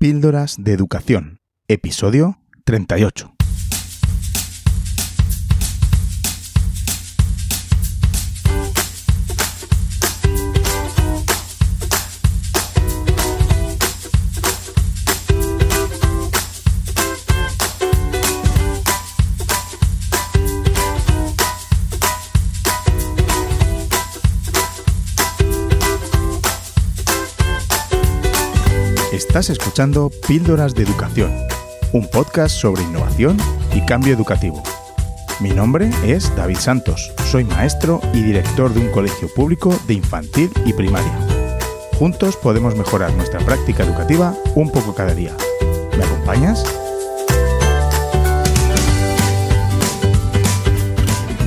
Píldoras de Educación, episodio 38. Escuchando Píldoras de Educación, un podcast sobre innovación y cambio educativo. Mi nombre es David Santos, soy maestro y director de un colegio público de infantil y primaria. Juntos podemos mejorar nuestra práctica educativa un poco cada día. ¿Me acompañas?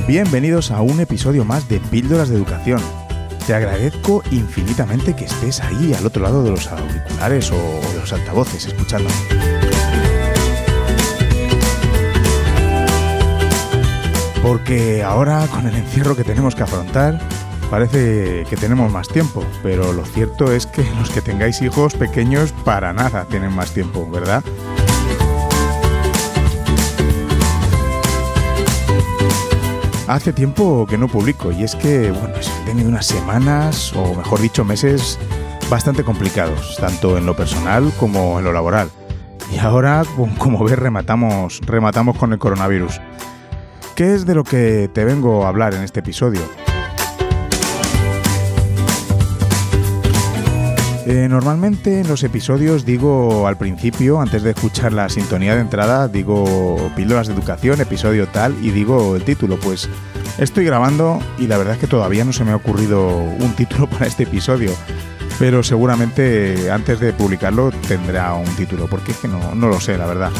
Bienvenidos a un episodio más de Píldoras de Educación te agradezco infinitamente que estés ahí al otro lado de los auriculares o de los altavoces escuchando. Porque ahora con el encierro que tenemos que afrontar, parece que tenemos más tiempo, pero lo cierto es que los que tengáis hijos pequeños para nada tienen más tiempo, ¿verdad? Hace tiempo que no publico y es que, bueno, he tenido unas semanas, o mejor dicho, meses bastante complicados, tanto en lo personal como en lo laboral. Y ahora, como ves, rematamos, rematamos con el coronavirus. ¿Qué es de lo que te vengo a hablar en este episodio? Eh, normalmente en los episodios digo al principio, antes de escuchar la sintonía de entrada, digo píldoras de educación, episodio tal, y digo el título. Pues estoy grabando y la verdad es que todavía no se me ha ocurrido un título para este episodio. Pero seguramente antes de publicarlo tendrá un título, porque es que no, no lo sé, la verdad.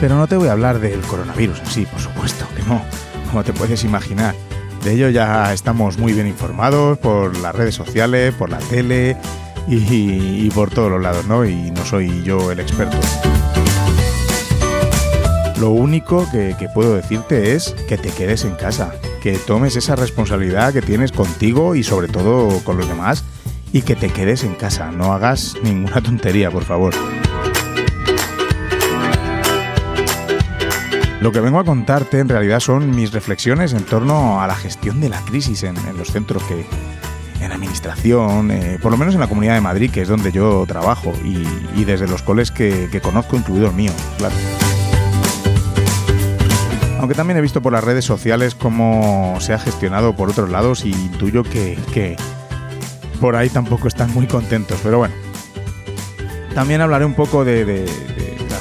Pero no te voy a hablar del coronavirus sí, por supuesto, que no, como te puedes imaginar. De ello ya estamos muy bien informados por las redes sociales, por la tele y, por todos los lados, ¿no? Y no soy yo el experto. Lo único que, que, puedo decirte es que te quedes en casa, que tomes esa responsabilidad que tienes contigo y sobre todo con los demás y que te quedes en casa, no hagas ninguna tontería, por favor. Lo que vengo a contarte en realidad son mis reflexiones en torno a la gestión de la crisis en, los centros que, en administración, eh, por lo menos en la Comunidad de Madrid, que es donde yo trabajo, y, desde los coles que, conozco, incluido el mío, claro. Aunque también he visto por las redes sociales cómo se ha gestionado por otros lados y intuyo que por ahí tampoco están muy contentos, pero bueno. También hablaré un poco de,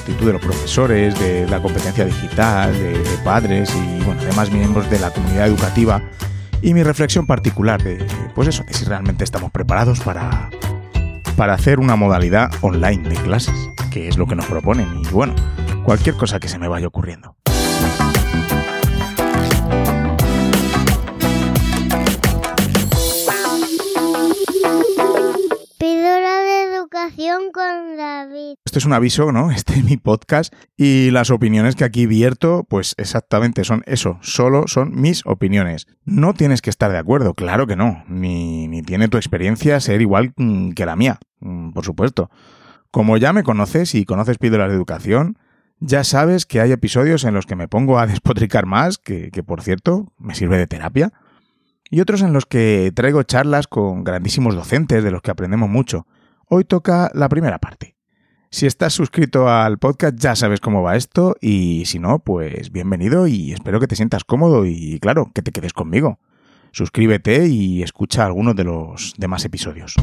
actitud de los profesores, de la competencia digital, de, padres y bueno, además miembros de la comunidad educativa y mi reflexión particular de, pues eso, de si realmente estamos preparados para, para hacer una modalidad online de clases, que es lo que nos proponen y bueno, cualquier cosa que se me vaya ocurriendo. Con David. Esto es un aviso, ¿no? Este es mi podcast y las opiniones que aquí vierto, pues exactamente son eso, solo son mis opiniones. No tienes que estar de acuerdo, claro que no, ni, ni tiene tu experiencia ser igual mm, que la mía, mm, por supuesto. Como ya me conoces y conoces píldoras de educación, ya sabes que hay episodios en los que me pongo a despotricar más, que, que por cierto me sirve de terapia, y otros en los que traigo charlas con grandísimos docentes de los que aprendemos mucho. Hoy toca la primera parte. Si estás suscrito al podcast ya sabes cómo va esto y si no, pues bienvenido y espero que te sientas cómodo y claro, que te quedes conmigo. Suscríbete y escucha algunos de los demás episodios.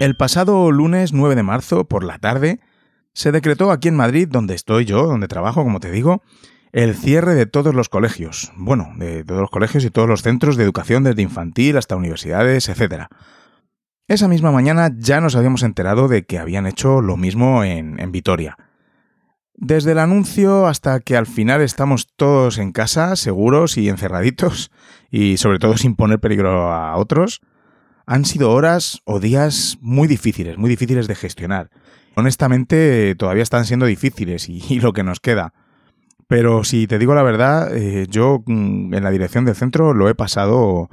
El pasado lunes 9 de marzo, por la tarde, se decretó aquí en Madrid, donde estoy yo, donde trabajo, como te digo, el cierre de todos los colegios. Bueno, de todos los colegios y todos los centros de educación desde infantil hasta universidades, etcétera. Esa misma mañana ya nos habíamos enterado de que habían hecho lo mismo en, Vitoria. Desde el anuncio hasta que al final estamos todos en casa, seguros y encerraditos, y sobre todo sin poner peligro a otros, han sido horas o días muy difíciles, muy difíciles de gestionar. Honestamente, todavía están siendo difíciles y, lo que nos queda. Pero si te digo la verdad, eh, yo mm, en la dirección del centro lo he pasado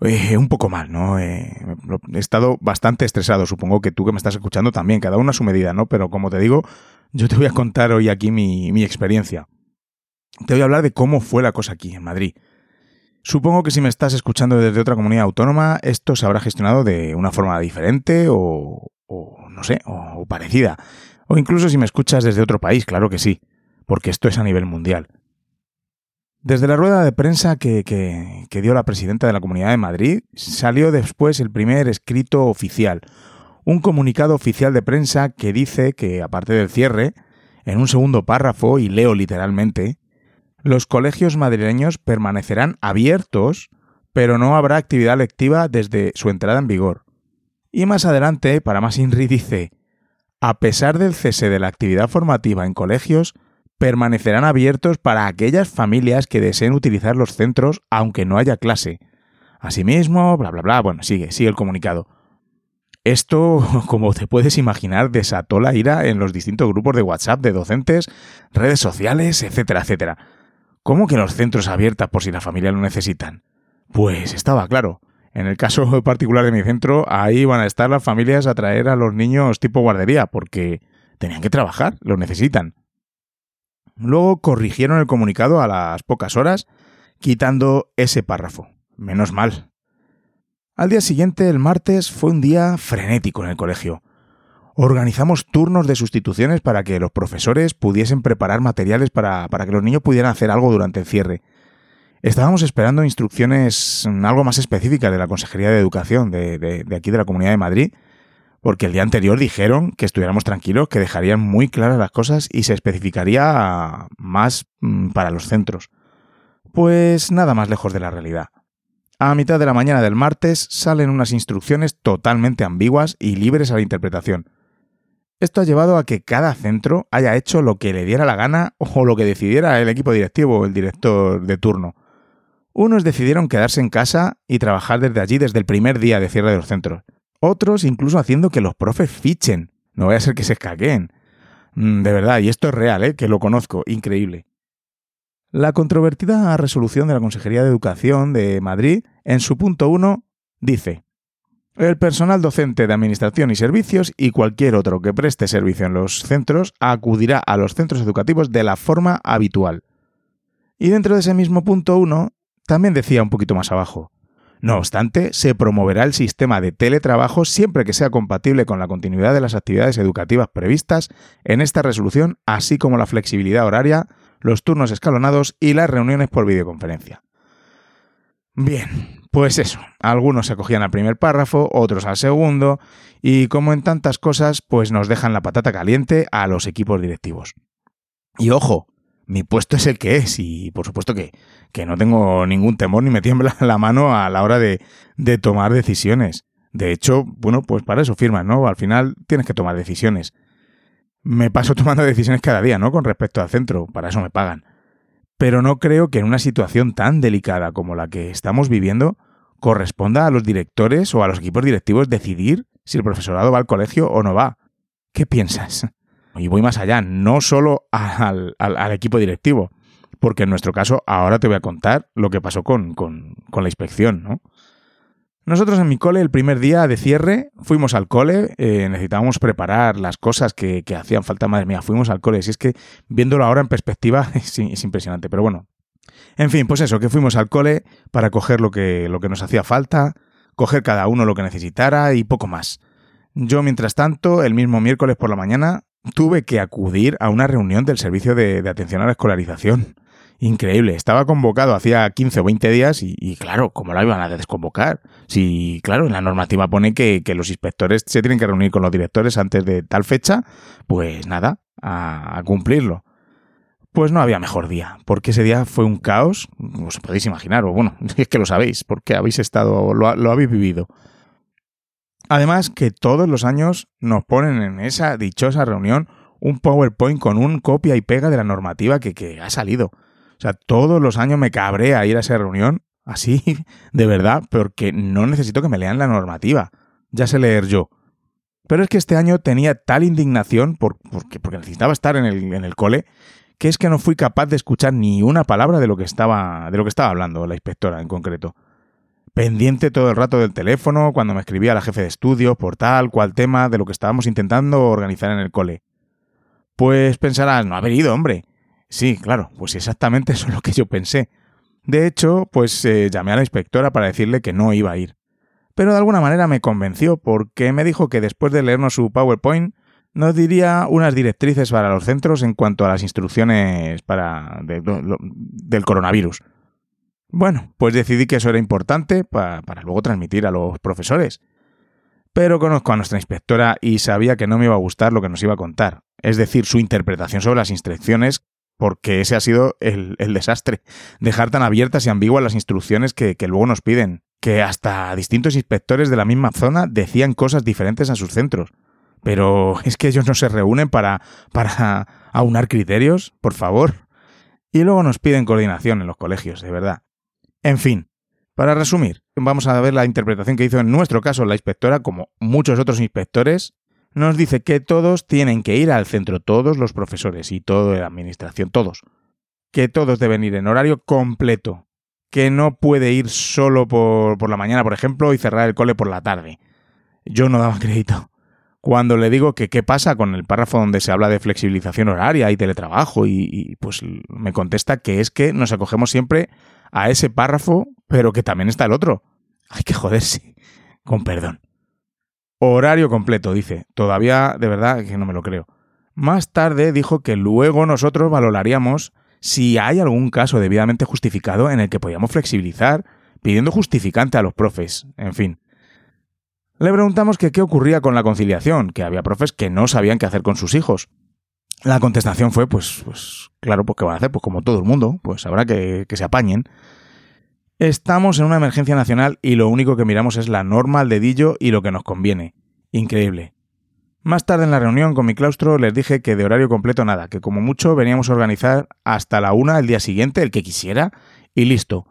eh, un poco mal, ¿no? Eh, he estado bastante estresado, supongo que tú que me estás escuchando también, cada uno a su medida, ¿no? Pero como te digo, yo te voy a contar hoy aquí mi, mi experiencia. Te voy a hablar de cómo fue la cosa aquí, en Madrid. Supongo que si me estás escuchando desde otra comunidad autónoma, esto se habrá gestionado de una forma diferente o, o no sé, o parecida. O incluso si me escuchas desde otro país, claro que sí, porque esto es a nivel mundial. Desde la rueda de prensa que, que, dio la presidenta de la Comunidad de Madrid, salió después el primer escrito oficial, un comunicado oficial de prensa que dice que, aparte del cierre, en un segundo párrafo, y leo literalmente, los colegios madrileños permanecerán abiertos, pero no habrá actividad lectiva desde su entrada en vigor. Y más adelante, para más INRI, dice, a pesar del cese de la actividad formativa en colegios, permanecerán abiertos para aquellas familias que deseen utilizar los centros aunque no haya clase. Asimismo, bla, bla, bla, bueno, sigue, sigue el comunicado. Esto, como te puedes imaginar, desató la ira en los distintos grupos de WhatsApp de docentes, redes sociales, etcétera, etcétera. ¿Cómo que los centros abiertos por si la familia lo necesitan? Pues estaba claro. En el caso particular de mi centro, ahí van a estar las familias a traer a los niños tipo guardería, porque tenían que trabajar, lo necesitan. Luego corrigieron el comunicado a las pocas horas, quitando ese párrafo. Menos mal. Al día siguiente, el martes, fue un día frenético en el colegio. Organizamos turnos de sustituciones para que los profesores pudiesen preparar materiales para, para que los niños pudieran hacer algo durante el cierre. Estábamos esperando instrucciones algo más específicas de la Consejería de Educación de, de aquí de la Comunidad de Madrid, porque el día anterior dijeron que estuviéramos tranquilos, que dejarían muy claras las cosas y se especificaría más mm, para los centros. Pues nada más lejos de la realidad. A mitad de la mañana del martes salen unas instrucciones totalmente ambiguas y libres a la interpretación. Esto ha llevado a que cada centro haya hecho lo que le diera la gana o lo que decidiera el equipo directivo o el director de turno. Unos decidieron quedarse en casa y trabajar desde allí desde el primer día de cierre de los centros. Otros incluso haciendo que los profes fichen. No vaya a ser que se escaqueen. Mm, de verdad, y esto es real, ¿eh? que lo conozco, increíble. La controvertida resolución de la Consejería de Educación de Madrid, en su punto 1, dice el personal docente de Administración y Servicios y cualquier otro que preste servicio en los centros acudirá a los centros educativos de la forma habitual. Y dentro de ese mismo punto 1, también decía un poquito más abajo, no obstante, se promoverá el sistema de teletrabajo siempre que sea compatible con la continuidad de las actividades educativas previstas en esta resolución, así como la flexibilidad horaria, los turnos escalonados y las reuniones por videoconferencia. Bien, pues eso, algunos se acogían al primer párrafo, otros al segundo, y como en tantas cosas, pues nos dejan la patata caliente a los equipos directivos. Y ojo, mi puesto es el que es y por supuesto que, que no tengo ningún temor ni me tiembla la mano a la hora de, de tomar decisiones. De hecho, bueno, pues para eso firmas, ¿no? Al final tienes que tomar decisiones. Me paso tomando decisiones cada día, ¿no? Con respecto al centro, para eso me pagan. Pero no creo que en una situación tan delicada como la que estamos viviendo corresponda a los directores o a los equipos directivos decidir si el profesorado va al colegio o no va. ¿Qué piensas? Y voy más allá, no solo al, equipo directivo, porque en nuestro caso ahora te voy a contar lo que pasó con, la inspección, ¿no? Nosotros en mi cole, el primer día de cierre, fuimos al cole, eh, necesitábamos preparar las cosas que, hacían falta, madre mía, fuimos al cole. Si es que viéndolo ahora en perspectiva es, es, impresionante, pero bueno. En fin, pues eso, que fuimos al cole para coger lo que, lo que nos hacía falta, coger cada uno lo que necesitara y poco más. Yo, mientras tanto, el mismo miércoles por la mañana, tuve que acudir a una reunión del Servicio de, Atención a la Escolarización. Increíble, estaba convocado hacía 15 o 20 días y, claro, ¿cómo la iban a desconvocar? Si, claro, en la normativa pone que, los inspectores se tienen que reunir con los directores antes de tal fecha, pues nada, a, cumplirlo. Pues no había mejor día, porque ese día fue un caos, os podéis imaginar, o bueno, es que lo sabéis, porque habéis estado, lo, lo habéis vivido. Además que todos los años nos ponen en esa dichosa reunión un PowerPoint con un copia y pega de la normativa que, ha salido. O sea, todos los años me cabré a ir a esa reunión, así, de verdad, porque no necesito que me lean la normativa. Ya sé leer yo. Pero es que este año tenía tal indignación porque, porque, necesitaba estar en el, en el cole que es que no fui capaz de escuchar ni una palabra de lo que estaba, de lo que estaba hablando la inspectora en concreto. Pendiente todo el rato del teléfono, cuando me escribía la jefe de estudios por tal, cual tema de lo que estábamos intentando organizar en el cole. Pues pensarás, no haber ido, hombre. Sí, claro, pues exactamente eso es lo que yo pensé. De hecho, pues eh, llamé a la inspectora para decirle que no iba a ir. Pero de alguna manera me convenció porque me dijo que después de leernos su PowerPoint nos diría unas directrices para los centros en cuanto a las instrucciones para del coronavirus. Bueno, pues decidí que eso era importante para luego transmitir a los profesores. Pero conozco a nuestra inspectora y sabía que no me iba a gustar lo que nos iba a contar, es decir, su interpretación sobre las instrucciones, porque ese ha sido el, desastre, dejar tan abiertas y ambiguas las instrucciones que, luego nos piden, que hasta distintos inspectores de la misma zona decían cosas diferentes a sus centros. Pero es que ellos no se reúnen para aunar criterios, por favor. Y luego nos piden coordinación en los colegios, de verdad. En fin, para resumir, vamos a ver la interpretación que hizo en nuestro caso la inspectora, como muchos otros inspectores, nos dice que todos tienen que ir al centro, todos los profesores y toda la administración, todos. Que todos deben ir en horario completo. Que no puede ir solo por, por la mañana, por ejemplo, y cerrar el cole por la tarde. Yo no daba crédito. Cuando le digo que qué pasa con el párrafo donde se habla de flexibilización horaria y teletrabajo, y, y pues me contesta que es que nos acogemos siempre a ese párrafo, pero que también está el otro. Hay que joderse. Con perdón. Horario completo, dice. Todavía, de verdad, que no me lo creo. Más tarde dijo que luego nosotros valoraríamos si hay algún caso debidamente justificado en el que podíamos flexibilizar, pidiendo justificante a los profes. En fin. Le preguntamos qué ocurría con la conciliación, que había profes que no sabían qué hacer con sus hijos. La contestación fue, pues, pues, claro, pues, ¿qué van a hacer? Pues como todo el mundo, pues habrá que, que se apañen. Estamos en una emergencia nacional y lo único que miramos es la norma al dedillo y lo que nos conviene. Increíble. Más tarde en la reunión con mi claustro les dije que de horario completo nada, que como mucho veníamos a organizar hasta la una el día siguiente, el que quisiera, y listo.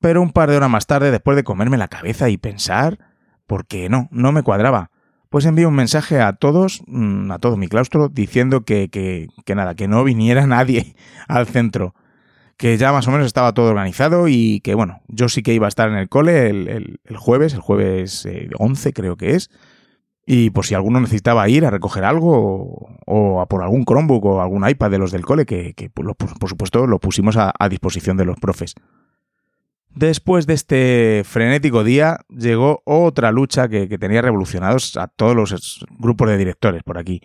Pero un par de horas más tarde, después de comerme la cabeza y pensar, porque no, no me cuadraba pues envío un mensaje a todos, mm, a todo mi claustro, diciendo que, que, que, nada, que no viniera nadie al centro, que ya más o menos estaba todo organizado y que bueno, yo sí que iba a estar en el cole el, el, jueves, el jueves 11 eh, creo que es, y por si alguno necesitaba ir a recoger algo o, a por algún Chromebook o algún iPad de los del cole, que, que por, por, supuesto lo pusimos a disposición de los profes. Después de este frenético día llegó otra lucha que, tenía revolucionados a todos los grupos de directores por aquí.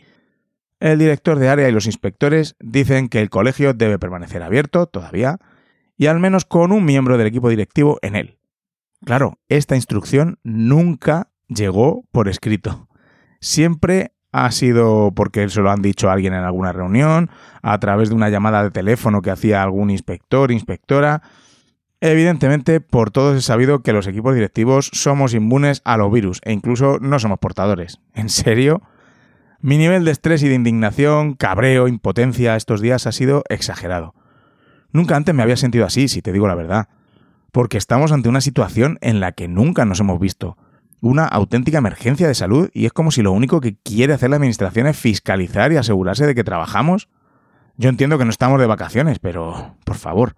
El director de área y los inspectores dicen que el colegio debe permanecer abierto todavía y al menos con un miembro del equipo directivo en él. Claro, esta instrucción nunca llegó por escrito. Siempre ha sido porque se lo han dicho a alguien en alguna reunión, a través de una llamada de teléfono que hacía algún inspector, inspectora, Evidentemente, por todos he sabido que los equipos directivos somos inmunes a los virus e incluso no somos portadores. ¿En serio? Mi nivel de estrés y de indignación, cabreo, impotencia estos días ha sido exagerado. Nunca antes me había sentido así, si te digo la verdad. Porque estamos ante una situación en la que nunca nos hemos visto. Una auténtica emergencia de salud y es como si lo único que quiere hacer la administración es fiscalizar y asegurarse de que trabajamos. Yo entiendo que no estamos de vacaciones, pero, por favor,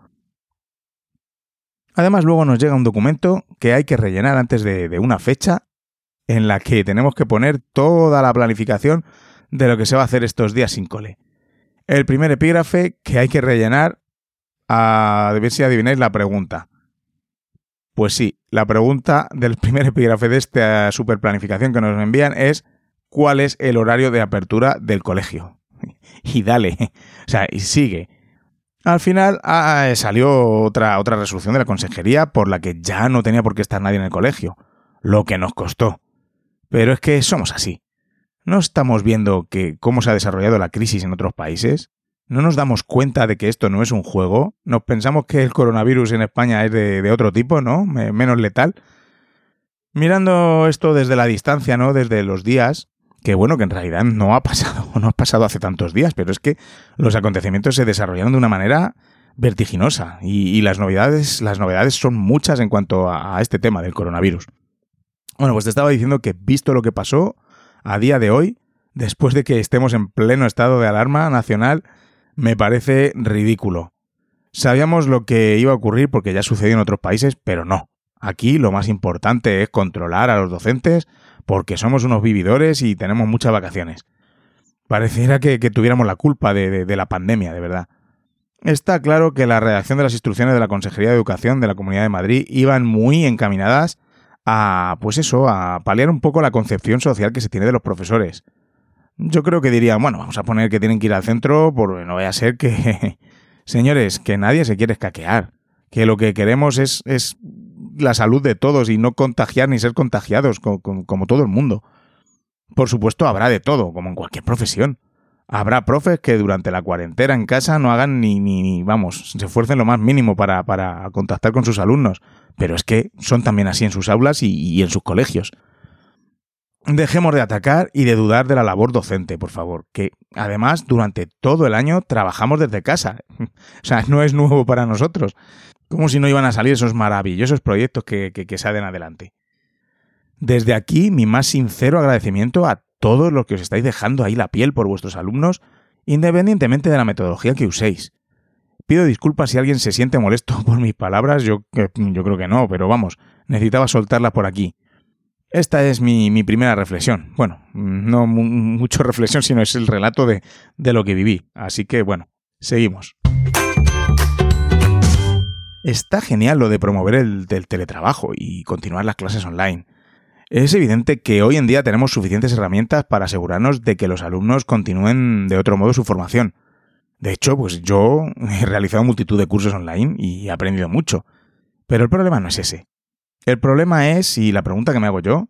Además, luego nos llega un documento que hay que rellenar antes de, una fecha en la que tenemos que poner toda la planificación de lo que se va a hacer estos días sin cole. El primer epígrafe que hay que rellenar, a ver si adivináis la pregunta. Pues sí, la pregunta del primer epígrafe de esta super planificación que nos envían es ¿cuál es el horario de apertura del colegio? Y dale, o sea, y sigue. Al final ah, eh, salió otra, otra resolución de la consejería por la que ya no tenía por qué estar nadie en el colegio, lo que nos costó. Pero es que somos así. ¿No estamos viendo que cómo se ha desarrollado la crisis en otros países? ¿No nos damos cuenta de que esto no es un juego? ¿Nos pensamos que el coronavirus en España es de, de otro tipo, ¿no? Menos letal. Mirando esto desde la distancia, ¿no? Desde los días, que bueno, que en realidad no ha pasado, no ha pasado hace tantos días, pero es que los acontecimientos se desarrollaron de una manera vertiginosa y, las novedades, las novedades son muchas en cuanto a, a, este tema del coronavirus. Bueno, pues te estaba diciendo que visto lo que pasó a día de hoy, después de que estemos en pleno estado de alarma nacional, me parece ridículo. Sabíamos lo que iba a ocurrir porque ya sucedió en otros países, pero no. Aquí lo más importante es controlar a los docentes porque somos unos vividores y tenemos muchas vacaciones. Pareciera que, tuviéramos la culpa de, la pandemia, de verdad. Está claro que la redacción de las instrucciones de la Consejería de Educación de la Comunidad de Madrid iban muy encaminadas a, pues eso, a paliar un poco la concepción social que se tiene de los profesores. Yo creo que dirían, bueno, vamos a poner que tienen que ir al centro, porque no vaya a ser que... Señores, que nadie se quiere escaquear, que lo que queremos es la salud de todos y no contagiar ni ser contagiados como todo el mundo. Por supuesto, habrá de todo, como en cualquier profesión. Habrá profes que durante la cuarentena en casa no hagan ni, ni, vamos, se esfuercen lo más mínimo para, para, contactar con sus alumnos. Pero es que son también así en sus aulas y en sus colegios. Dejemos de atacar y de dudar de la labor docente, por favor, que además durante todo el año trabajamos desde casa. o sea, no es nuevo para nosotros. Como si no iban a salir esos maravillosos proyectos que, que, que salen adelante. Desde aquí, mi más sincero agradecimiento a todos los que os estáis dejando ahí la piel por vuestros alumnos, independientemente de la metodología que uséis. Pido disculpas si alguien se siente molesto por mis palabras, yo, yo creo que no, pero vamos, necesitaba soltarlas por aquí. Esta es mi, primera reflexión. Bueno, no mucho reflexión, sino es el relato de, de lo que viví. Así que bueno, seguimos. Está genial lo de promover el, el, teletrabajo y continuar las clases online. Es evidente que hoy en día tenemos suficientes herramientas para asegurarnos de que los alumnos continúen de otro modo su formación. De hecho, pues yo he realizado multitud de cursos online y he aprendido mucho. Pero el problema no es ese. El problema es, y la pregunta que me hago yo,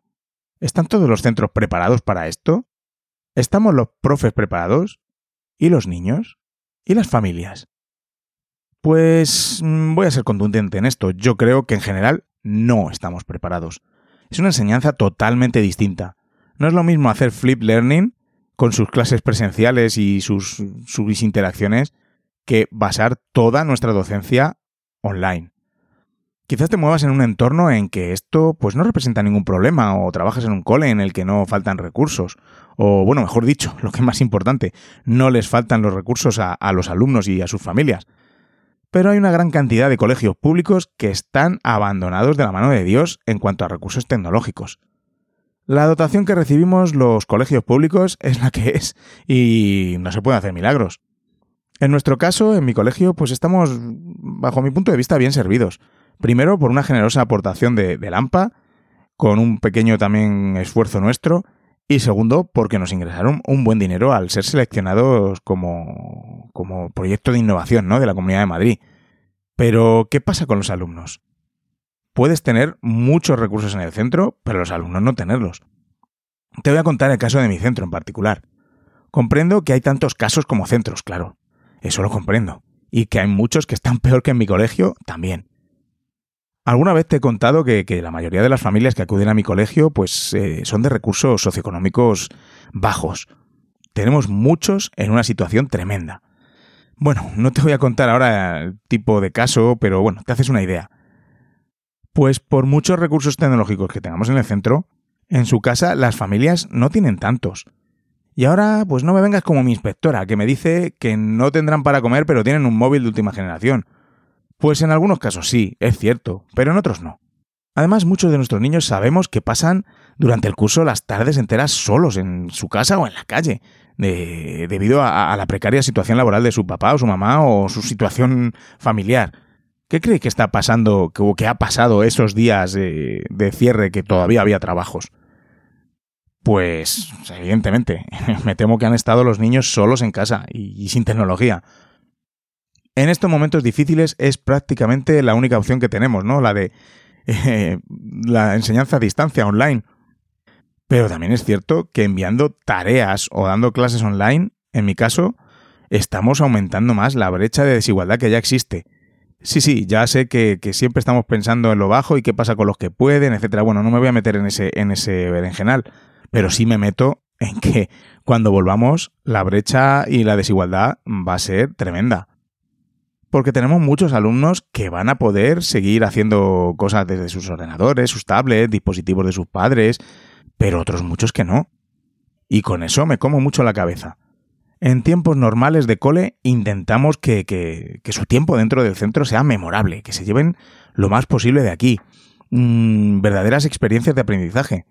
¿están todos los centros preparados para esto? ¿Estamos los profes preparados? ¿Y los niños? ¿Y las familias? Pues mm, voy a ser contundente en esto. Yo creo que en general no estamos preparados. Es una enseñanza totalmente distinta. No es lo mismo hacer flip learning con sus clases presenciales y sus, sus interacciones que basar toda nuestra docencia online. Quizás te muevas en un entorno en que esto pues no representa ningún problema o trabajas en un cole en el que no faltan recursos o bueno, mejor dicho, lo que es más importante, no les faltan los recursos a, a los alumnos y a sus familias. Pero hay una gran cantidad de colegios públicos que están abandonados de la mano de Dios en cuanto a recursos tecnológicos. La dotación que recibimos los colegios públicos es la que es y no se pueden hacer milagros. En nuestro caso, en mi colegio, pues estamos, bajo mi punto de vista, bien servidos. Primero, por una generosa aportación de, de Lampa, con un pequeño también esfuerzo nuestro, y segundo, porque nos ingresaron un buen dinero al ser seleccionados como, como proyecto de innovación ¿no? de la Comunidad de Madrid. Pero, ¿qué pasa con los alumnos? Puedes tener muchos recursos en el centro, pero los alumnos no tenerlos. Te voy a contar el caso de mi centro en particular. Comprendo que hay tantos casos como centros, claro. Eso lo comprendo. Y que hay muchos que están peor que en mi colegio, también. Alguna vez te he contado que, la mayoría de las familias que acuden a mi colegio pues eh, son de recursos socioeconómicos bajos. Tenemos muchos en una situación tremenda. Bueno, no te voy a contar ahora el tipo de caso, pero bueno, te haces una idea. Pues por muchos recursos tecnológicos que tengamos en el centro, en su casa las familias no tienen tantos. Y ahora, pues no me vengas como mi inspectora, que me dice que no tendrán para comer, pero tienen un móvil de última generación. Pues en algunos casos sí, es cierto, pero en otros no. Además, muchos de nuestros niños sabemos que pasan durante el curso las tardes enteras solos en su casa o en la calle, debido a, la precaria situación laboral de su papá o su mamá o su situación familiar. ¿Qué cree que está pasando o que ha pasado esos días de, cierre que todavía había trabajos? Pues, evidentemente, me temo que han estado los niños solos en casa y sin tecnología en estos momentos difíciles es prácticamente la única opción que tenemos, ¿no? La de eh, la enseñanza a distancia online. Pero también es cierto que enviando tareas o dando clases online, en mi caso, estamos aumentando más la brecha de desigualdad que ya existe. Sí, sí, ya sé que, siempre estamos pensando en lo bajo y qué pasa con los que pueden, etcétera. Bueno, no me voy a meter en ese, en ese berenjenal, pero sí me meto en que cuando volvamos, la brecha y la desigualdad va a ser tremenda porque tenemos muchos alumnos que van a poder seguir haciendo cosas desde sus ordenadores, sus tablets, dispositivos de sus padres, pero otros muchos que no. Y con eso me como mucho la cabeza. En tiempos normales de cole intentamos que, que, que su tiempo dentro del centro sea memorable, que se lleven lo más posible de aquí. mm, verdaderas experiencias de aprendizaje.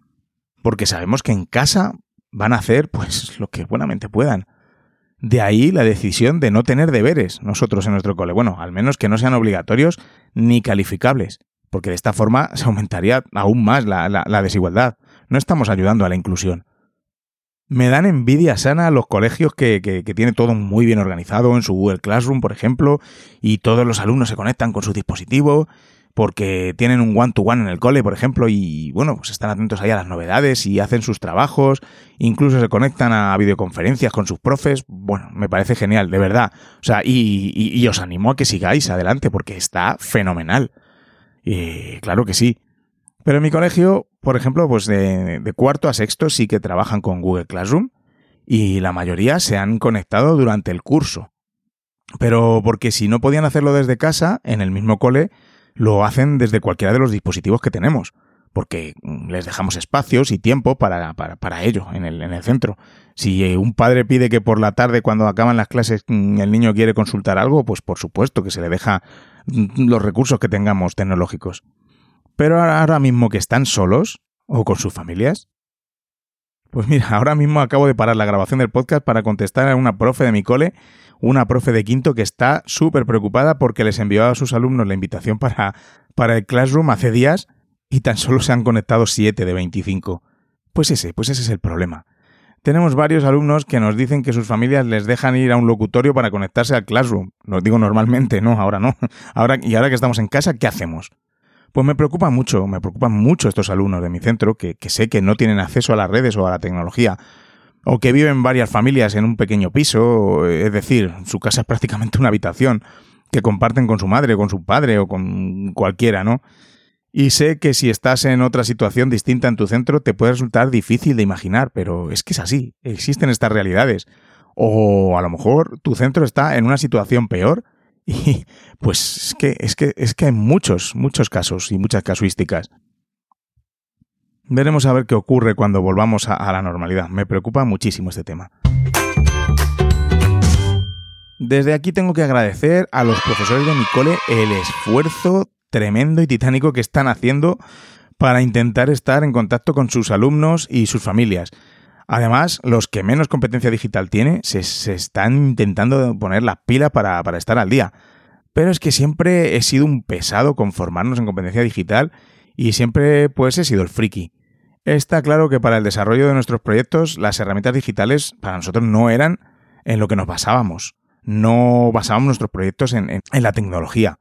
Porque sabemos que en casa van a hacer pues lo que buenamente puedan. De ahí la decisión de no tener deberes nosotros en nuestro cole. Bueno, al menos que no sean obligatorios ni calificables, porque de esta forma se aumentaría aún más la, la desigualdad. No estamos ayudando a la inclusión. Me dan envidia sana los colegios que, que, tienen todo muy bien organizado en su Google Classroom, por ejemplo, y todos los alumnos se conectan con su dispositivo porque tienen un one-to-one en el cole, por ejemplo, y bueno, pues están atentos ahí a las novedades y hacen sus trabajos, incluso se conectan a videoconferencias con sus profes. Bueno, me parece genial, de verdad. O sea, y, y, os animo a que sigáis adelante porque está fenomenal. Y claro que sí. Pero en mi colegio, por ejemplo, pues de, cuarto a sexto sí que trabajan con Google Classroom y la mayoría se han conectado durante el curso. Pero porque si no podían hacerlo desde casa, en el mismo cole, lo hacen desde cualquiera de los dispositivos que tenemos, porque les dejamos espacios y tiempo para, para, para ello en el, en el centro. Si eh, un padre pide que por la tarde, cuando acaban las clases, mm, el niño quiere consultar algo, pues por supuesto que se le deja mm, los recursos que tengamos tecnológicos. Pero ahora mismo que están solos o con sus familias. Pues mira, ahora mismo acabo de parar la grabación del podcast para contestar a una profe de mi cole, una profe de quinto que está súper preocupada porque les envió a sus alumnos la invitación para, para el Classroom hace días y tan solo se han conectado 7 de 25. Pues ese, pues ese es el problema. Tenemos varios alumnos que nos dicen que sus familias les dejan ir a un locutorio para conectarse al Classroom. Lo digo normalmente, no, ahora no. Ahora, y ahora que estamos en casa, ¿qué hacemos? Pues me preocupa mucho, me preocupan mucho estos alumnos de mi centro que, sé que no tienen acceso a las redes o a la tecnología, o que viven varias familias en un pequeño piso, es decir, su casa es prácticamente una habitación que comparten con su madre, con su padre o con cualquiera, ¿no? Y sé que si estás en otra situación distinta en tu centro te puede resultar difícil de imaginar, pero es que es así, existen estas realidades. O a lo mejor tu centro está en una situación peor y pues es que, es que, es que hay muchos, muchos casos y muchas casuísticas. Veremos a ver qué ocurre cuando volvamos a, la normalidad. Me preocupa muchísimo este tema. Desde aquí tengo que agradecer a los profesores de mi cole el esfuerzo tremendo y titánico que están haciendo para intentar estar en contacto con sus alumnos y sus familias. Además, los que menos competencia digital tienen se, están intentando poner la pila para, para estar al día. Pero es que siempre he sido un pesado conformarnos en competencia digital y siempre pues he sido el friki. Está claro que para el desarrollo de nuestros proyectos las herramientas digitales para nosotros no eran en lo que nos basábamos. No basábamos nuestros proyectos en, en la tecnología.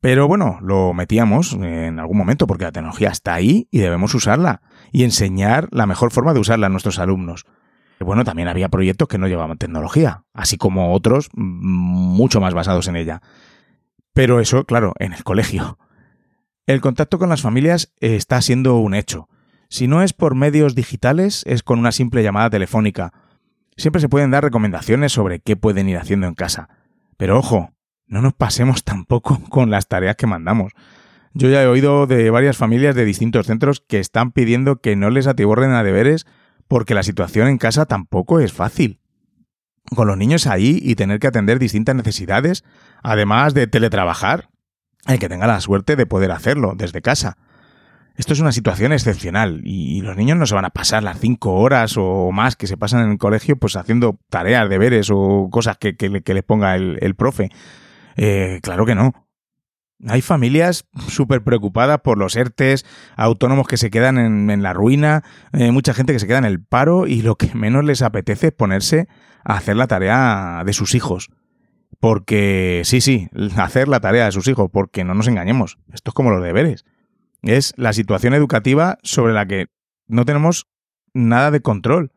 Pero bueno, lo metíamos en algún momento porque la tecnología está ahí y debemos usarla y enseñar la mejor forma de usarla a nuestros alumnos. Bueno, también había proyectos que no llevaban tecnología, así como otros mucho más basados en ella. Pero eso, claro, en el colegio. El contacto con las familias está siendo un hecho. Si no es por medios digitales, es con una simple llamada telefónica. Siempre se pueden dar recomendaciones sobre qué pueden ir haciendo en casa. Pero ojo, no nos pasemos tampoco con las tareas que mandamos. Yo ya he oído de varias familias de distintos centros que están pidiendo que no les atiborren a deberes porque la situación en casa tampoco es fácil. Con los niños ahí y tener que atender distintas necesidades, además de teletrabajar, hay que tenga la suerte de poder hacerlo desde casa. Esto es una situación excepcional y los niños no se van a pasar las cinco horas o más que se pasan en el colegio pues haciendo tareas, deberes o cosas que, que, que le ponga el, el profe. Eh, claro que no. Hay familias súper preocupadas por los ERTES, autónomos que se quedan en, en la ruina, eh, mucha gente que se queda en el paro y lo que menos les apetece es ponerse a hacer la tarea de sus hijos. Porque, sí, sí, hacer la tarea de sus hijos, porque no nos engañemos, esto es como los deberes. Es la situación educativa sobre la que no tenemos nada de control.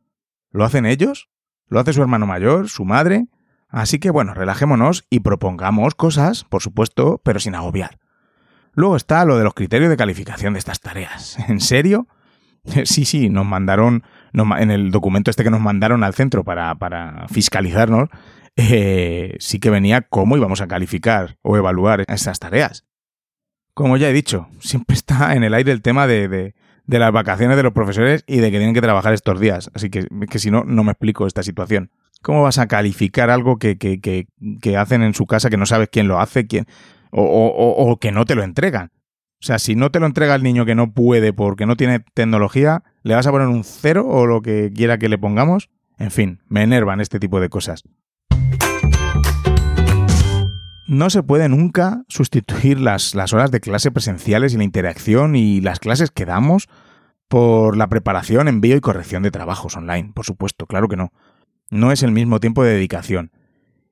¿Lo hacen ellos? ¿Lo hace su hermano mayor, su madre? Así que bueno, relajémonos y propongamos cosas, por supuesto, pero sin agobiar. Luego está lo de los criterios de calificación de estas tareas. ¿En serio? Sí, sí, nos mandaron, en el documento este que nos mandaron al centro para, para fiscalizarnos, eh, sí que venía cómo íbamos a calificar o evaluar estas tareas. Como ya he dicho, siempre está en el aire el tema de, de, de las vacaciones de los profesores y de que tienen que trabajar estos días. Así que, que si no, no me explico esta situación. ¿Cómo vas a calificar algo que, que, que, hacen en su casa que no sabes quién lo hace quién, o, o, o, que no te lo entregan? O sea, si no te lo entrega el niño que no puede porque no tiene tecnología, ¿le vas a poner un cero o lo que quiera que le pongamos? En fin, me enervan este tipo de cosas. No se puede nunca sustituir las, las horas de clase presenciales y la interacción y las clases que damos por la preparación, envío y corrección de trabajos online, por supuesto, claro que no. No es el mismo tiempo de dedicación.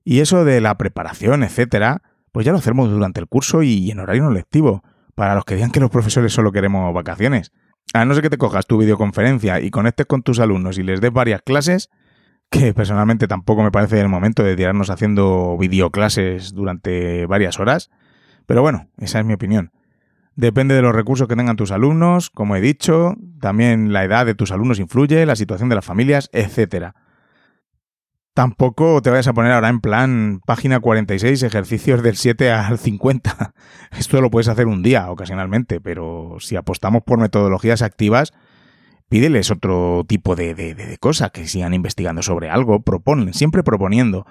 Y eso de la preparación, etcétera, pues ya lo hacemos durante el curso y en horario no lectivo, para los que digan que los profesores solo queremos vacaciones. A no ser que te cojas tu videoconferencia y conectes con tus alumnos y les des varias clases, que personalmente tampoco me parece el momento de tirarnos haciendo videoclases durante varias horas, pero bueno, esa es mi opinión. Depende de los recursos que tengan tus alumnos, como he dicho, también la edad de tus alumnos influye, la situación de las familias, etc. Tampoco te vayas a poner ahora en plan página 46, ejercicios del 7 al 50. Esto lo puedes hacer un día ocasionalmente, pero si apostamos por metodologías activas, pídeles otro tipo de, de, de cosa, que sigan investigando sobre algo, proponen, siempre proponiendo,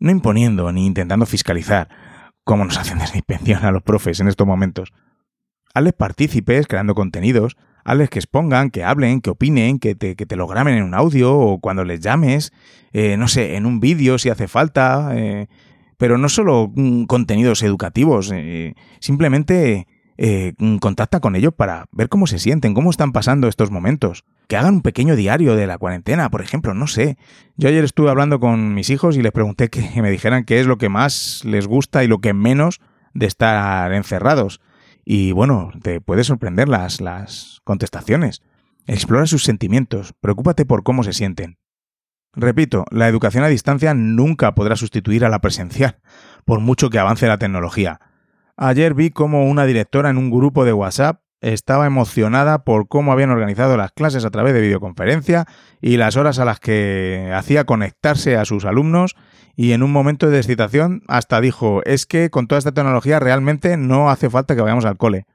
no imponiendo ni intentando fiscalizar, como nos hacen desde a los profes en estos momentos. Hazles partícipes creando contenidos, hazles que expongan, que hablen, que opinen, que te, que te lo graben en un audio o cuando les llames, eh, no sé, en un vídeo si hace falta, eh, pero no solo mm, contenidos educativos, eh, simplemente mm, contacta con ellos para ver cómo se sienten, cómo están pasando estos momentos. Que hagan un pequeño diario de la cuarentena, por ejemplo, no sé. Yo ayer estuve hablando con mis hijos y les pregunté que me dijeran qué es lo que más les gusta y lo que menos de estar encerrados. Y bueno, te puede sorprender las, las contestaciones. Explora sus sentimientos, preocúpate por cómo se sienten. Repito, la educación a distancia nunca podrá sustituir a la presencial, por mucho que avance la tecnología. Ayer vi cómo una directora en un grupo de WhatsApp estaba emocionada por cómo habían organizado las clases a través de videoconferencia y las horas a las que hacía conectarse a sus alumnos y en un momento de excitación hasta dijo, es que con toda esta tecnología realmente no hace falta que vayamos al cole.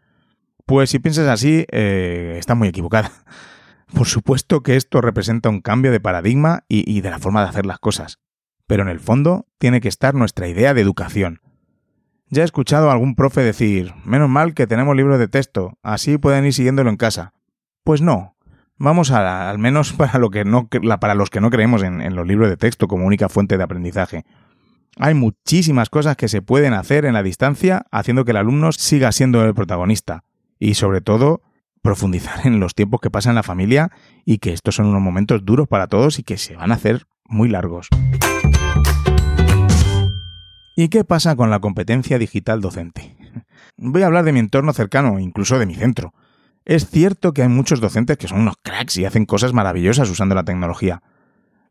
Pues si piensas así, eh, estás muy equivocada. Por supuesto que esto representa un cambio de paradigma y, y de la forma de hacer las cosas, pero en el fondo tiene que estar nuestra idea de educación. Ya he escuchado a algún profe decir, menos mal que tenemos libros de texto, así pueden ir siguiéndolo en casa. Pues no, Vamos a, al menos para, lo que no, para los que no creemos en, los libros de texto como única fuente de aprendizaje. Hay muchísimas cosas que se pueden hacer en la distancia haciendo que el alumno siga siendo el protagonista. Y sobre todo, profundizar en los tiempos que pasa en la familia y que estos son unos momentos duros para todos y que se van a hacer muy largos. ¿Y qué pasa con la competencia digital docente? Voy a hablar de mi entorno cercano, incluso de mi centro. Es cierto que hay muchos docentes que son unos cracks y hacen cosas maravillosas usando la tecnología.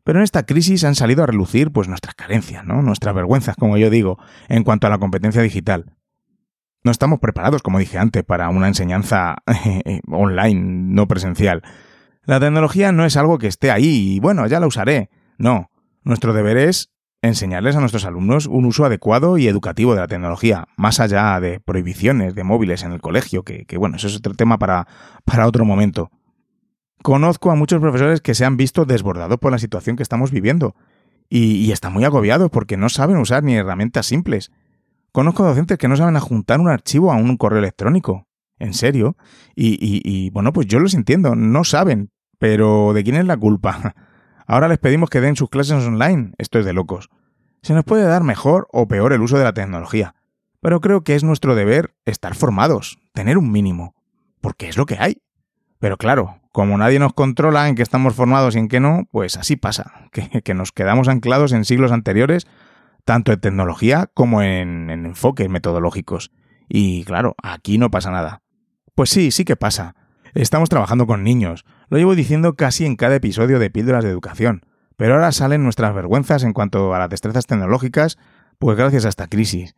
Pero en esta crisis han salido a relucir pues nuestras carencias, ¿no? Nuestras vergüenzas, como yo digo, en cuanto a la competencia digital. No estamos preparados, como dije antes, para una enseñanza online, no presencial. La tecnología no es algo que esté ahí y bueno, ya la usaré. No, nuestro deber es enseñarles a nuestros alumnos un uso adecuado y educativo de la tecnología, más allá de prohibiciones de móviles en el colegio, que, bueno, eso es otro tema para, para otro momento. Conozco a muchos profesores que se han visto desbordados por la situación que estamos viviendo y, están muy agobiados porque no saben usar ni herramientas simples. Conozco docentes que no saben adjuntar un archivo a un correo electrónico. En serio. Y, y, y bueno, pues yo los entiendo, no saben. Pero ¿de quién es la culpa? Ahora les pedimos que den sus clases online. Esto es de locos. Se nos puede dar mejor o peor el uso de la tecnología, pero creo que es nuestro deber estar formados, tener un mínimo, porque es lo que hay. Pero claro, como nadie nos controla en qué estamos formados y en qué no, pues así pasa, que, nos quedamos anclados en siglos anteriores, tanto en tecnología como en, en enfoques metodológicos. Y claro, aquí no pasa nada. Pues sí, sí que pasa. Estamos trabajando con niños. Lo llevo diciendo casi en cada episodio de Píldoras de Educación. Pero ahora salen nuestras vergüenzas en cuanto a las destrezas tecnológicas, pues gracias a esta crisis.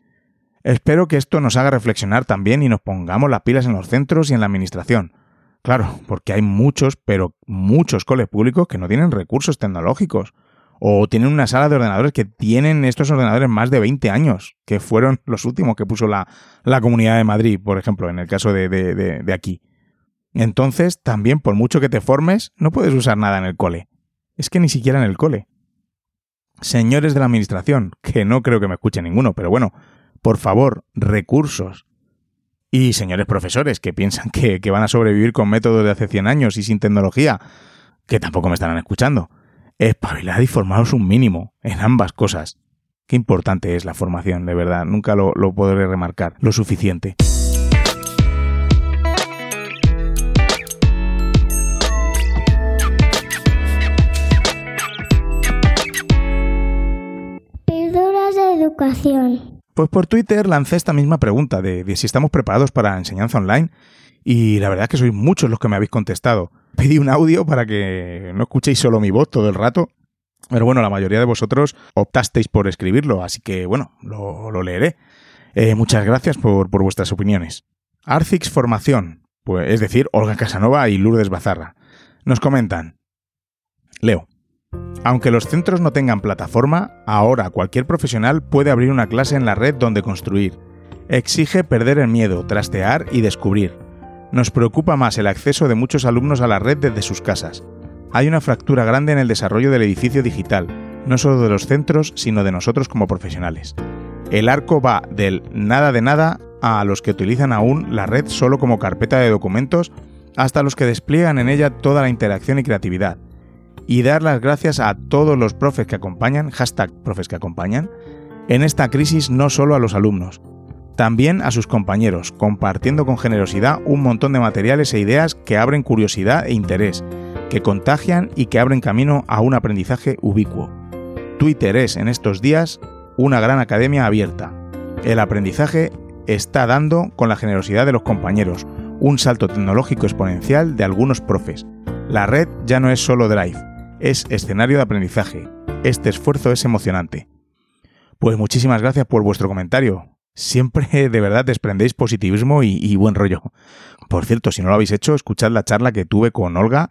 Espero que esto nos haga reflexionar también y nos pongamos las pilas en los centros y en la administración. Claro, porque hay muchos, pero muchos coles públicos que no tienen recursos tecnológicos. O tienen una sala de ordenadores que tienen estos ordenadores más de 20 años, que fueron los últimos que puso la, la Comunidad de Madrid, por ejemplo, en el caso de, de, de aquí. Entonces, también por mucho que te formes, no puedes usar nada en el cole. Es que ni siquiera en el cole. Señores de la Administración, que no creo que me escuche ninguno, pero bueno, por favor, recursos. Y señores profesores que piensan que, que van a sobrevivir con métodos de hace 100 años y sin tecnología, que tampoco me estarán escuchando. Espabilad y formaros un mínimo en ambas cosas. Qué importante es la formación, de verdad. Nunca lo, lo podré remarcar lo suficiente. Pues por Twitter lancé esta misma pregunta de, si estamos preparados para enseñanza online y la verdad es que sois muchos los que me habéis contestado. Pedí un audio para que no escuchéis solo mi voz todo el rato, pero bueno, la mayoría de vosotros optasteis por escribirlo, así que bueno, lo, leeré. Eh, muchas gracias por, por, vuestras opiniones. Arcix Formación, pues, es decir, Olga Casanova y Lourdes Bazarra, nos comentan. Leo. Aunque los centros no tengan plataforma, ahora cualquier profesional puede abrir una clase en la red donde construir. Exige perder el miedo, trastear y descubrir. Nos preocupa más el acceso de muchos alumnos a la red desde sus casas. Hay una fractura grande en el desarrollo del edificio digital, no solo de los centros, sino de nosotros como profesionales. El arco va del nada de nada a los que utilizan aún la red solo como carpeta de documentos, hasta los que despliegan en ella toda la interacción y creatividad. Y dar las gracias a todos los profes que acompañan, hashtag profes que acompañan, en esta crisis no solo a los alumnos, también a sus compañeros, compartiendo con generosidad un montón de materiales e ideas que abren curiosidad e interés, que contagian y que abren camino a un aprendizaje ubicuo. Twitter es en estos días una gran academia abierta. El aprendizaje está dando con la generosidad de los compañeros, un salto tecnológico exponencial de algunos profes. La red ya no es solo Drive, es escenario de aprendizaje. Este esfuerzo es emocionante. Pues muchísimas gracias por vuestro comentario. Siempre de verdad desprendéis positivismo y, buen rollo. Por cierto, si no lo habéis hecho, escuchad la charla que tuve con Olga,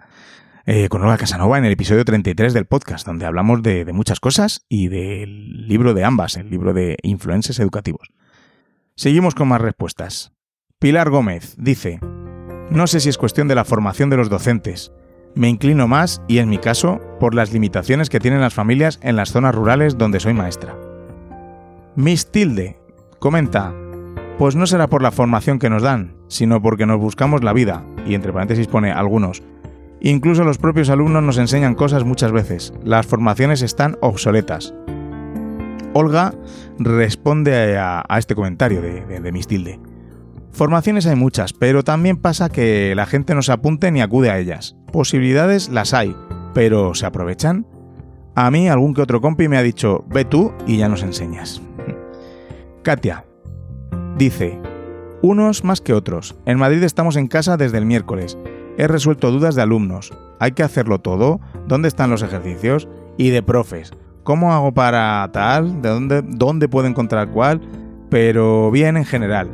eh, con Olga Casanova en el episodio 33 del podcast, donde hablamos de, de muchas cosas y del libro de ambas, el libro de influencers educativos. Seguimos con más respuestas. Pilar Gómez dice, no sé si es cuestión de la formación de los docentes. Me inclino más, y en mi caso, por las limitaciones que tienen las familias en las zonas rurales donde soy maestra. Miss Tilde Comenta, pues no será por la formación que nos dan, sino porque nos buscamos la vida, y entre paréntesis pone algunos. Incluso los propios alumnos nos enseñan cosas muchas veces, las formaciones están obsoletas. Olga responde a, este comentario de, de, de Mistilde. Formaciones hay muchas, pero también pasa que la gente no se apunte ni acude a ellas. Posibilidades las hay, pero ¿se aprovechan? A mí algún que otro compi me ha dicho, ve tú y ya nos enseñas. Katia. Dice, unos más que otros. En Madrid estamos en casa desde el miércoles. He resuelto dudas de alumnos. ¿Hay que hacerlo todo? ¿Dónde están los ejercicios? Y de profes. ¿Cómo hago para tal? ¿De dónde, dónde puedo encontrar cuál? Pero bien en general.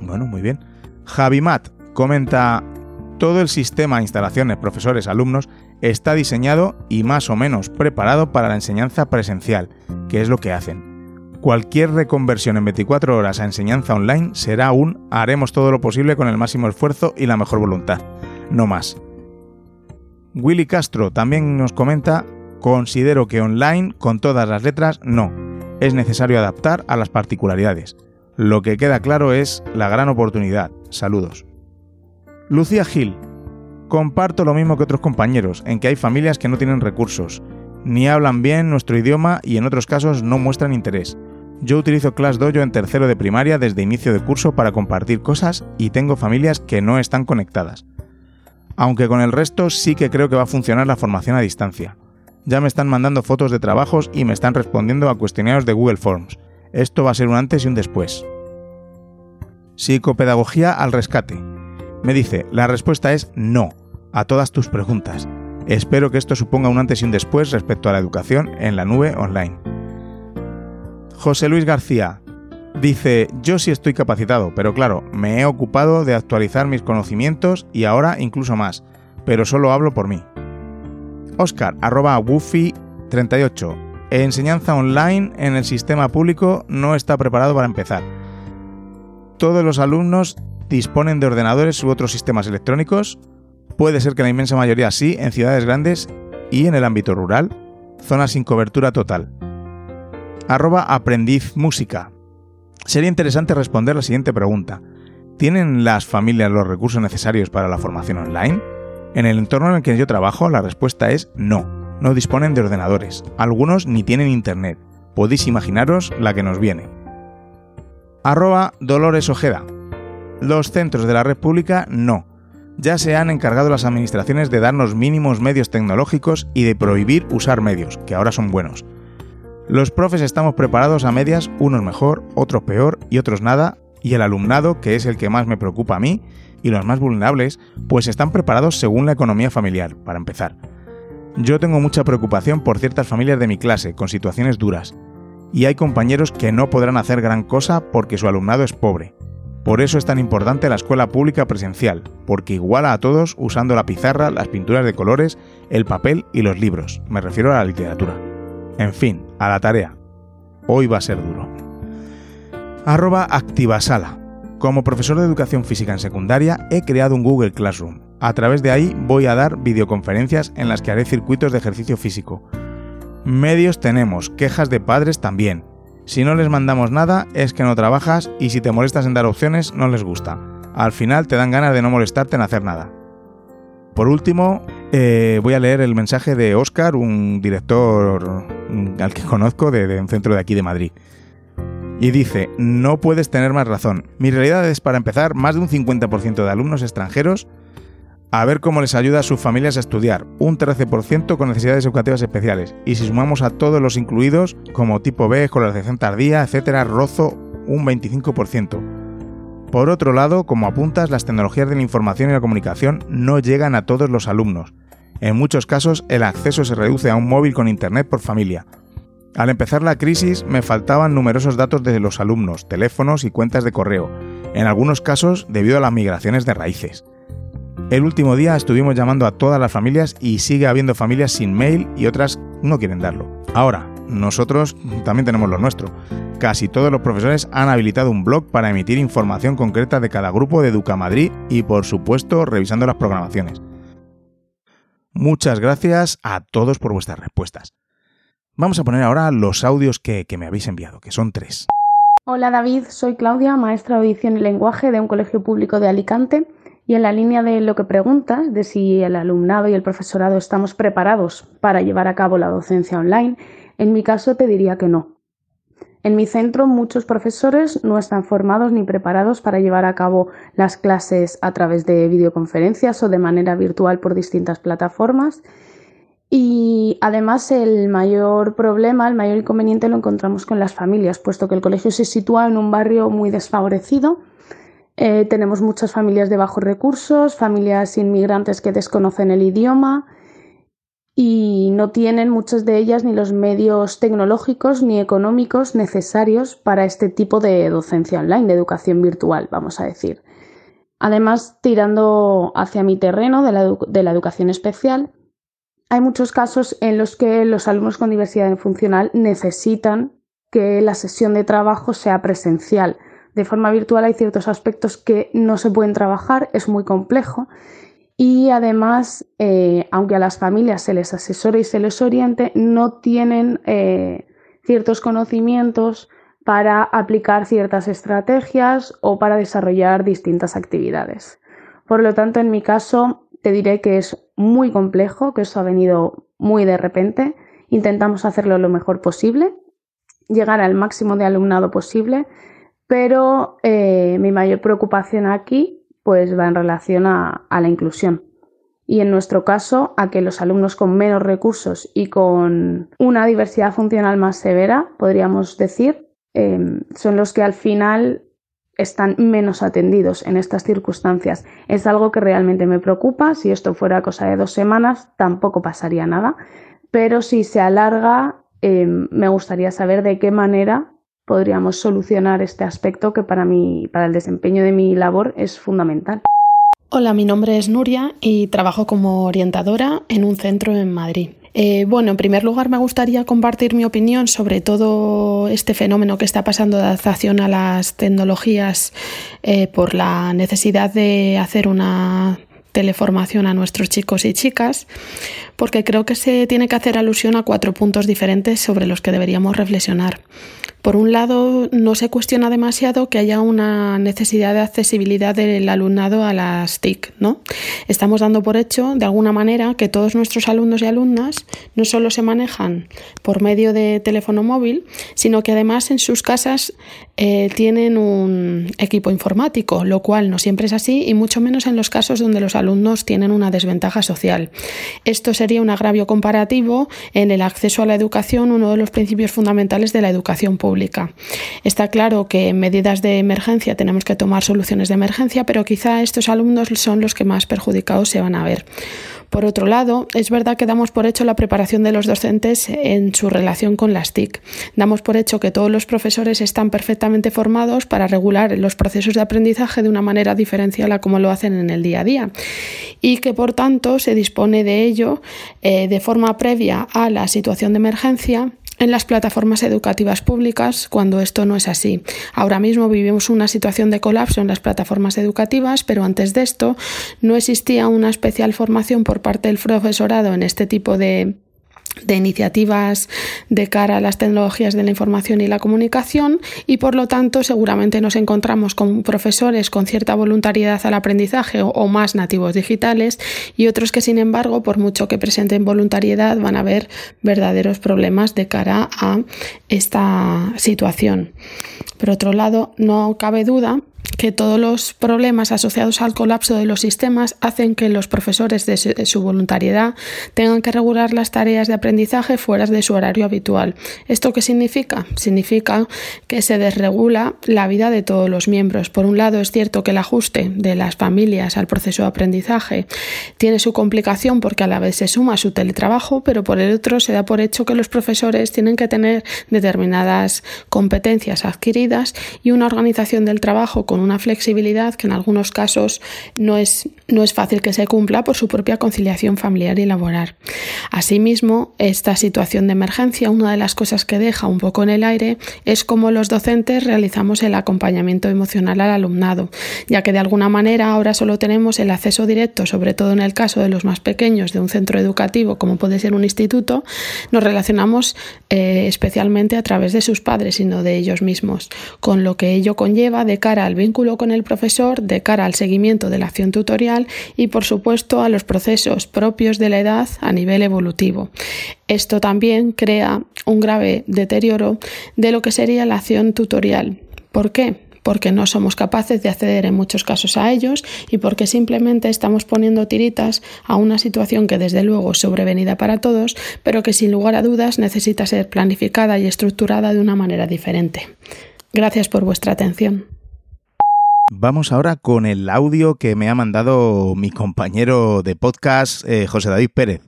Bueno, muy bien. Javimat comenta, todo el sistema, instalaciones, profesores, alumnos, está diseñado y más o menos preparado para la enseñanza presencial, que es lo que hacen. Cualquier reconversión en 24 horas a enseñanza online será un haremos todo lo posible con el máximo esfuerzo y la mejor voluntad. No más. Willy Castro también nos comenta, considero que online con todas las letras no. Es necesario adaptar a las particularidades. Lo que queda claro es la gran oportunidad. Saludos. Lucía Gil. Comparto lo mismo que otros compañeros, en que hay familias que no tienen recursos, ni hablan bien nuestro idioma y en otros casos no muestran interés. Yo utilizo ClassDojo en tercero de primaria desde inicio de curso para compartir cosas y tengo familias que no están conectadas. Aunque con el resto sí que creo que va a funcionar la formación a distancia. Ya me están mandando fotos de trabajos y me están respondiendo a cuestionarios de Google Forms. Esto va a ser un antes y un después. Psicopedagogía al rescate. Me dice, la respuesta es no a todas tus preguntas. Espero que esto suponga un antes y un después respecto a la educación en la nube online. José Luis García dice, yo sí estoy capacitado, pero claro, me he ocupado de actualizar mis conocimientos y ahora incluso más, pero solo hablo por mí. Oscar, arroba Woofy 38. Enseñanza online en el sistema público no está preparado para empezar. Todos los alumnos disponen de ordenadores u otros sistemas electrónicos. Puede ser que la inmensa mayoría sí en ciudades grandes y en el ámbito rural, zonas sin cobertura total arroba aprendiz música. Sería interesante responder la siguiente pregunta. ¿Tienen las familias los recursos necesarios para la formación online? En el entorno en el que yo trabajo, la respuesta es no. No disponen de ordenadores. Algunos ni tienen internet. Podéis imaginaros la que nos viene. Arroba Dolores Ojeda. Los centros de la red pública no. Ya se han encargado las administraciones de darnos mínimos medios tecnológicos y de prohibir usar medios, que ahora son buenos. Los profes estamos preparados a medias, unos mejor, otros peor y otros nada, y el alumnado, que es el que más me preocupa a mí, y los más vulnerables, pues están preparados según la economía familiar, para empezar. Yo tengo mucha preocupación por ciertas familias de mi clase, con situaciones duras, y hay compañeros que no podrán hacer gran cosa porque su alumnado es pobre. Por eso es tan importante la escuela pública presencial, porque iguala a todos usando la pizarra, las pinturas de colores, el papel y los libros. Me refiero a la literatura. En fin, a la tarea. Hoy va a ser duro. Arroba Activasala. Como profesor de educación física en secundaria he creado un Google Classroom. A través de ahí voy a dar videoconferencias en las que haré circuitos de ejercicio físico. Medios tenemos, quejas de padres también. Si no les mandamos nada es que no trabajas y si te molestas en dar opciones no les gusta. Al final te dan ganas de no molestarte en hacer nada. Por último, eh, voy a leer el mensaje de Oscar, un director al que conozco de, un centro de aquí de Madrid. Y dice, no puedes tener más razón. Mi realidad es, para empezar, más de un 50% de alumnos extranjeros a ver cómo les ayuda a sus familias a estudiar, un 13% con necesidades educativas especiales, y si sumamos a todos los incluidos, como tipo B, escolarización tardía, etcétera, rozo un 25%. Por otro lado, como apuntas, las tecnologías de la información y la comunicación no llegan a todos los alumnos. En muchos casos, el acceso se reduce a un móvil con internet por familia. Al empezar la crisis, me faltaban numerosos datos de los alumnos, teléfonos y cuentas de correo, en algunos casos debido a las migraciones de raíces. El último día estuvimos llamando a todas las familias y sigue habiendo familias sin mail y otras no quieren darlo. Ahora, nosotros también tenemos lo nuestro. Casi todos los profesores han habilitado un blog para emitir información concreta de cada grupo de Educamadrid y por supuesto revisando las programaciones. Muchas gracias a todos por vuestras respuestas. Vamos a poner ahora los audios que, que me habéis enviado, que son tres. Hola David, soy Claudia, maestra de audición y lenguaje de un colegio público de Alicante y en la línea de lo que preguntas, de si el alumnado y el profesorado estamos preparados para llevar a cabo la docencia online, en mi caso te diría que no. En mi centro muchos profesores no están formados ni preparados para llevar a cabo las clases a través de videoconferencias o de manera virtual por distintas plataformas. Y además el mayor problema, el mayor inconveniente lo encontramos con las familias, puesto que el colegio se sitúa en un barrio muy desfavorecido eh, tenemos muchas familias de bajos recursos, familias inmigrantes que desconocen el idioma y no tienen muchas de ellas ni los medios tecnológicos ni económicos necesarios para este tipo de docencia online, de educación virtual, vamos a decir. Además, tirando hacia mi terreno de la, de la educación especial, hay muchos casos en los que los alumnos con diversidad funcional necesitan que la sesión de trabajo sea presencial de forma virtual hay ciertos aspectos que no se pueden trabajar, es muy complejo. Y además, eh, aunque a las familias se les asesore y se les oriente, no tienen eh, ciertos conocimientos para aplicar ciertas estrategias o para desarrollar distintas actividades. Por lo tanto, en mi caso, te diré que es muy complejo, que esto ha venido muy de repente. Intentamos hacerlo lo mejor posible, llegar al máximo de alumnado posible pero eh, mi mayor preocupación aquí pues va en relación a, la inclusión y en nuestro caso a que los alumnos con menos recursos y con una diversidad funcional más severa, podríamos decir, em, son los que al final están menos atendidos en estas circunstancias. Es algo que realmente me preocupa. Si esto fuera cosa de dos semanas, tampoco pasaría nada. Pero si se alarga, em, me gustaría saber de qué manera podríamos solucionar este aspecto que para mí, para el desempeño de mi labor es fundamental. Hola, mi nombre es Nuria y trabajo como orientadora en un centro en Madrid. Eh, bueno, en primer lugar me gustaría compartir mi opinión sobre todo este fenómeno que está pasando de adaptación a las tecnologías eh, por la necesidad de hacer una teleformación a nuestros chicos y chicas, porque creo que se tiene que hacer alusión a cuatro puntos diferentes sobre los que deberíamos reflexionar. Por un lado, no se cuestiona demasiado que haya una necesidad de accesibilidad del alumnado a las TIC, ¿no? Estamos dando por hecho, de alguna manera, que todos nuestros alumnos y alumnas no solo se manejan por medio de teléfono móvil, sino que además en sus casas eh, tienen un equipo informático, lo cual no siempre es así y mucho menos en los casos donde los alumnos tienen una desventaja social. Esto sería un agravio comparativo en el acceso a la educación, uno de los principios fundamentales de la educación pública. Está claro que en medidas de emergencia tenemos que tomar soluciones de emergencia, pero quizá estos alumnos son los que más perjudicados se van a ver. Por otro lado, es verdad que damos por hecho la preparación de los docentes en su relación con las TIC. Damos por hecho que todos los profesores están perfectamente formados para regular los procesos de aprendizaje de una manera diferencial a como lo hacen en el día a día y que por tanto se dispone de ello eh, de forma previa a la situación de emergencia en las plataformas educativas públicas cuando esto no es así. Ahora mismo vivimos una situación de colapso en las plataformas educativas, pero antes de esto no existía una especial formación por parte del profesorado en este tipo de de iniciativas de cara a las tecnologías de la información y la comunicación y por lo tanto seguramente nos encontramos con profesores con cierta voluntariedad al aprendizaje o, más nativos digitales y otros que sin embargo por mucho que presenten voluntariedad van a ver verdaderos problemas de cara a esta situación. Por otro lado, no cabe duda que todos los problemas asociados al colapso de los sistemas hacen que los profesores de su, voluntariedad tengan que regular las tareas de aprendizaje fuera de su horario habitual. ¿Esto qué significa? Significa que se desregula la vida de todos los miembros. Por un lado, es cierto que el ajuste de las familias al proceso de aprendizaje tiene su complicación porque a la vez se suma su teletrabajo, pero por el otro se da por hecho que los profesores tienen que tener determinadas competencias adquiridas y una organización del trabajo con una flexibilidad que en algunos casos no es, no es fácil que se cumpla por su propia conciliación familiar y laboral. Asimismo, esta situación de emergencia, una de las cosas que deja un poco en el aire es cómo los docentes realizamos el acompañamiento emocional al alumnado, ya que de alguna manera ahora solo tenemos el acceso directo, sobre todo en el caso de los más pequeños de un centro educativo como puede ser un instituto, nos relacionamos eh, especialmente a través de sus padres y no de ellos mismos, con lo que ello conlleva de cara al con el profesor de cara al seguimiento de la acción tutorial y, por supuesto, a los procesos propios de la edad a nivel evolutivo. Esto también crea un grave deterioro de lo que sería la acción tutorial. ¿Por qué? porque no somos capaces de acceder en muchos casos a ellos y porque simplemente estamos poniendo tiritas a una situación que desde luego es sobrevenida para todos, pero que sin lugar a dudas necesita ser planificada y estructurada de una manera diferente. Gracias por vuestra atención. Vamos ahora con el audio que me ha mandado mi compañero de podcast, eh, José David Pérez,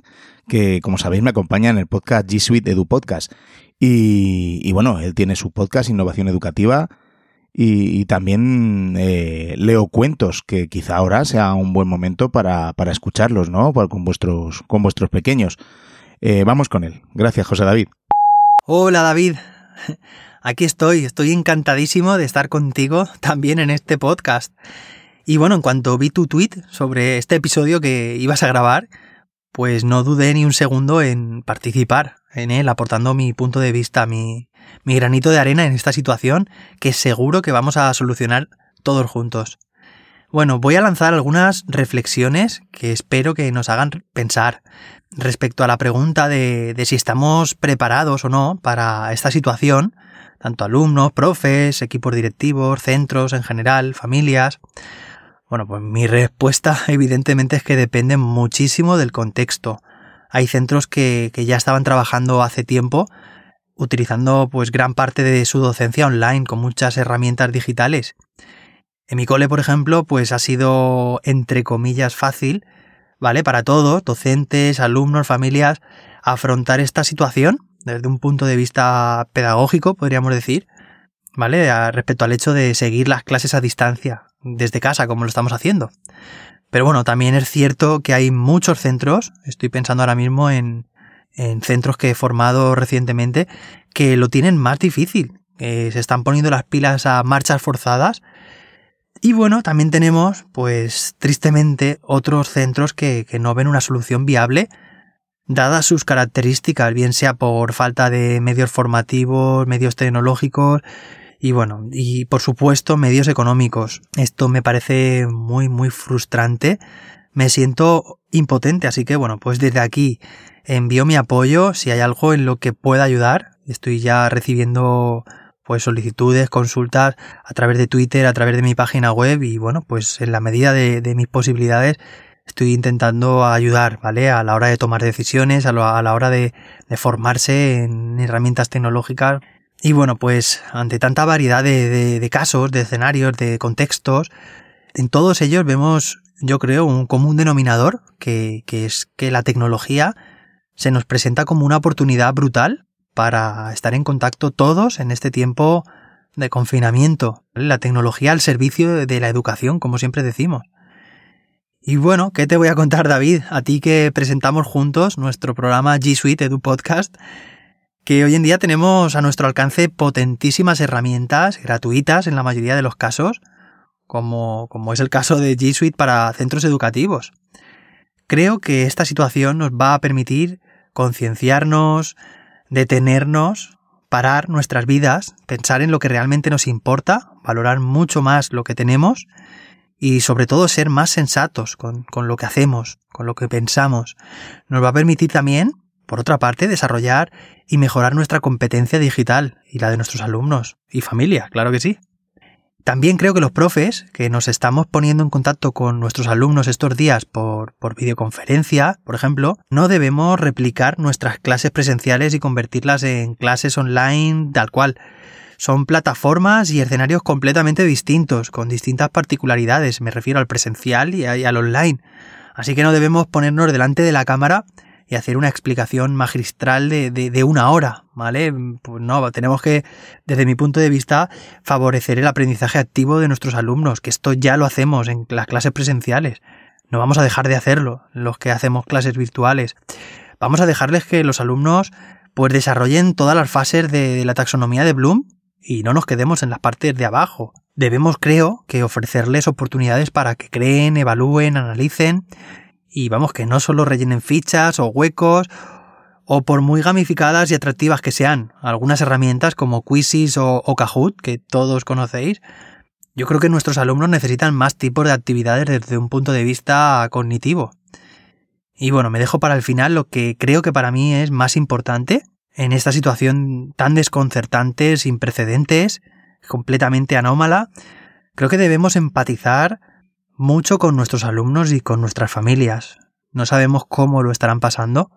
que como sabéis me acompaña en el podcast G Suite Edu Podcast. Y, bueno, él tiene su podcast Innovación Educativa y, también eh, leo cuentos, que quizá ahora sea un buen momento para, escucharlos, ¿no? con, vuestros, con vuestros pequeños. Eh, vamos con él. Gracias, José David. Hola, David aquí estoy, estoy encantadísimo de estar contigo también en este podcast. Y bueno, en cuanto vi tu tweet sobre este episodio que ibas a grabar, pues no dudé ni un segundo en participar en él, aportando mi punto de vista, mi, mi granito de arena en esta situación que seguro que vamos a solucionar todos juntos. Bueno, voy a lanzar algunas reflexiones que espero que nos hagan pensar respecto a la pregunta de, de si estamos preparados o no para esta situación tanto alumnos, profes, equipos directivos, centros en general, familias. Bueno, pues mi respuesta evidentemente es que depende muchísimo del contexto. Hay centros que, ya estaban trabajando hace tiempo utilizando pues gran parte de su docencia online con muchas herramientas digitales. En mi cole, por ejemplo, pues ha sido entre comillas fácil, ¿vale? Para todos, docentes, alumnos, familias, afrontar esta situación desde un punto de vista pedagógico, podríamos decir, ¿vale? respecto al hecho de seguir las clases a distancia, desde casa, como lo estamos haciendo. Pero bueno, también es cierto que hay muchos centros, estoy pensando ahora mismo en, en centros que he formado recientemente, que lo tienen más difícil, que se están poniendo las pilas a marchas forzadas. Y bueno, también tenemos, pues tristemente, otros centros que, que no ven una solución viable dadas sus características, bien sea por falta de medios formativos, medios tecnológicos y bueno, y por supuesto medios económicos. Esto me parece muy muy frustrante. Me siento impotente, así que bueno, pues desde aquí envío mi apoyo si hay algo en lo que pueda ayudar. Estoy ya recibiendo pues solicitudes, consultas a través de Twitter, a través de mi página web y bueno, pues en la medida de, mis posibilidades estoy intentando ayudar, ¿vale? A la hora de tomar decisiones, a, la hora de, formarse en herramientas tecnológicas. Y bueno, pues ante tanta variedad de, casos, de escenarios, de contextos, en todos ellos vemos, yo creo, un común denominador, que es que la tecnología se nos presenta como una oportunidad brutal para estar en contacto todos en este tiempo de confinamiento. La tecnología al servicio de la educación, como siempre decimos. Y bueno, ¿qué te voy a contar, David? A ti que presentamos juntos nuestro programa G Suite Edu Podcast, que hoy en día tenemos a nuestro alcance potentísimas herramientas gratuitas en la mayoría de los casos, como, como es el caso de G Suite para centros educativos. Creo que esta situación nos va a permitir concienciarnos, detenernos, parar nuestras vidas, pensar en lo que realmente nos importa, valorar mucho más lo que tenemos y sobre todo ser más sensatos con, con, lo que hacemos, con lo que pensamos. Nos va a permitir también, por otra parte, desarrollar y mejorar nuestra competencia digital y la de nuestros alumnos y familia, claro que sí. También creo que los profes, que nos estamos poniendo en contacto con nuestros alumnos estos días por, por videoconferencia, por ejemplo, no debemos replicar nuestras clases presenciales y convertirlas en clases online tal cual. Son plataformas y escenarios completamente distintos, con distintas particularidades, me refiero al presencial y al online. Así que no debemos ponernos delante de la cámara y hacer una explicación magistral de, de, una hora, ¿vale? Pues no, tenemos que, desde mi punto de vista, favorecer el aprendizaje activo de nuestros alumnos, que esto ya lo hacemos en las clases presenciales. No vamos a dejar de hacerlo, los que hacemos clases virtuales. Vamos a dejarles que los alumnos pues desarrollen todas las fases de la taxonomía de Bloom y no nos quedemos en las partes de abajo. Debemos, creo, que ofrecerles oportunidades para que creen, evalúen, analicen y vamos, que no solo rellenen fichas o huecos, o por muy gamificadas y atractivas que sean algunas herramientas como Quizzes o, Kahoot, que todos conocéis, yo creo que nuestros alumnos necesitan más tipos de actividades desde un punto de vista cognitivo. Y bueno, me dejo para el final lo que creo que para mí es más importante en esta situación tan desconcertante, sin precedentes, completamente anómala. Creo que debemos empatizar mucho con nuestros alumnos y con nuestras familias. No sabemos cómo lo estarán pasando,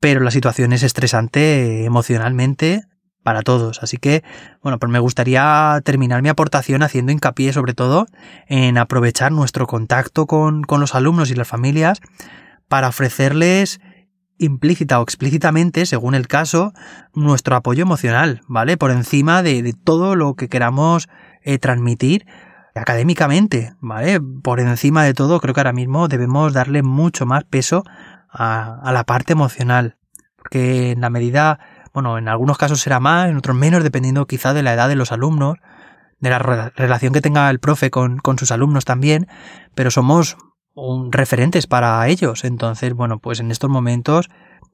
pero la situación es estresante emocionalmente para todos. Así que, bueno, pues me gustaría terminar mi aportación haciendo hincapié sobre todo en aprovechar nuestro contacto con, con los alumnos y las familias para ofrecerles implícita o explícitamente, según el caso, nuestro apoyo emocional, ¿vale? Por encima de, todo lo que queramos eh, transmitir académicamente, ¿vale? Por encima de todo, creo que ahora mismo debemos darle mucho más peso a, la parte emocional. Porque en la medida, bueno, en algunos casos será más, en otros menos, dependiendo quizá de la edad de los alumnos, de la relación que tenga el profe con sus alumnos también, pero somos un, referentes para ellos. Entonces, bueno, pues en estos momentos,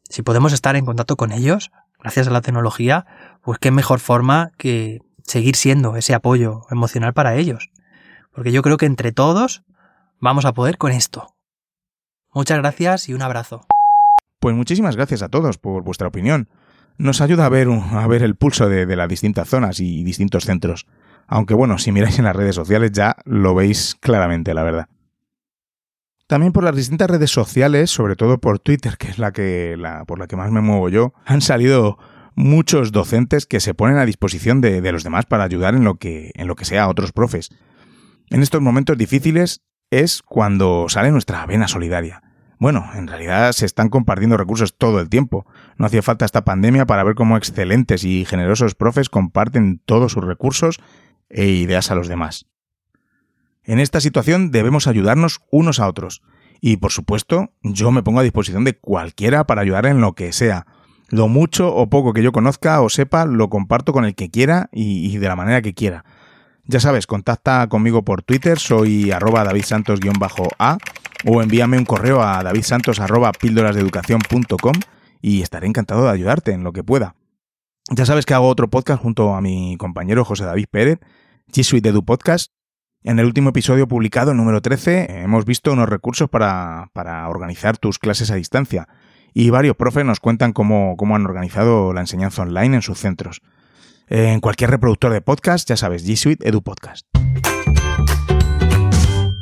si podemos estar en contacto con ellos, gracias a la tecnología, pues qué mejor forma que seguir siendo ese apoyo emocional para ellos porque yo creo que entre todos vamos a poder con esto. Muchas gracias y un abrazo. Pues muchísimas gracias a todos por vuestra opinión. Nos ayuda a ver, a ver el pulso de, de las distintas zonas y distintos centros. Aunque bueno, si miráis en las redes sociales ya lo veis claramente, la verdad. También por las distintas redes sociales, sobre todo por Twitter, que es la que por la que más me muevo yo, han salido muchos docentes que se ponen a disposición de, de, los demás para ayudar en lo que en lo que sea a otros profes. En estos momentos difíciles es cuando sale nuestra vena solidaria. Bueno, en realidad se están compartiendo recursos todo el tiempo. No hacía falta esta pandemia para ver cómo excelentes y generosos profes comparten todos sus recursos e ideas a los demás. En esta situación debemos ayudarnos unos a otros. Y por supuesto, yo me pongo a disposición de cualquiera para ayudar en lo que sea. Lo mucho o poco que yo conozca o sepa, lo comparto con el que quiera y, de la manera que quiera. Ya sabes, contacta conmigo por Twitter, soy arroba davidsantos-a o envíame un correo a davidsantos.píldorasdeeducación.com y estaré encantado de ayudarte en lo que pueda. Ya sabes que hago otro podcast junto a mi compañero José David Pérez, G Suite Podcast. En el último episodio publicado, número 13, hemos visto unos recursos para, para organizar tus clases a distancia y varios profes nos cuentan cómo, cómo han organizado la enseñanza online en sus centros. En cualquier reproductor de podcast, ya sabes, G Suite Edu Podcast.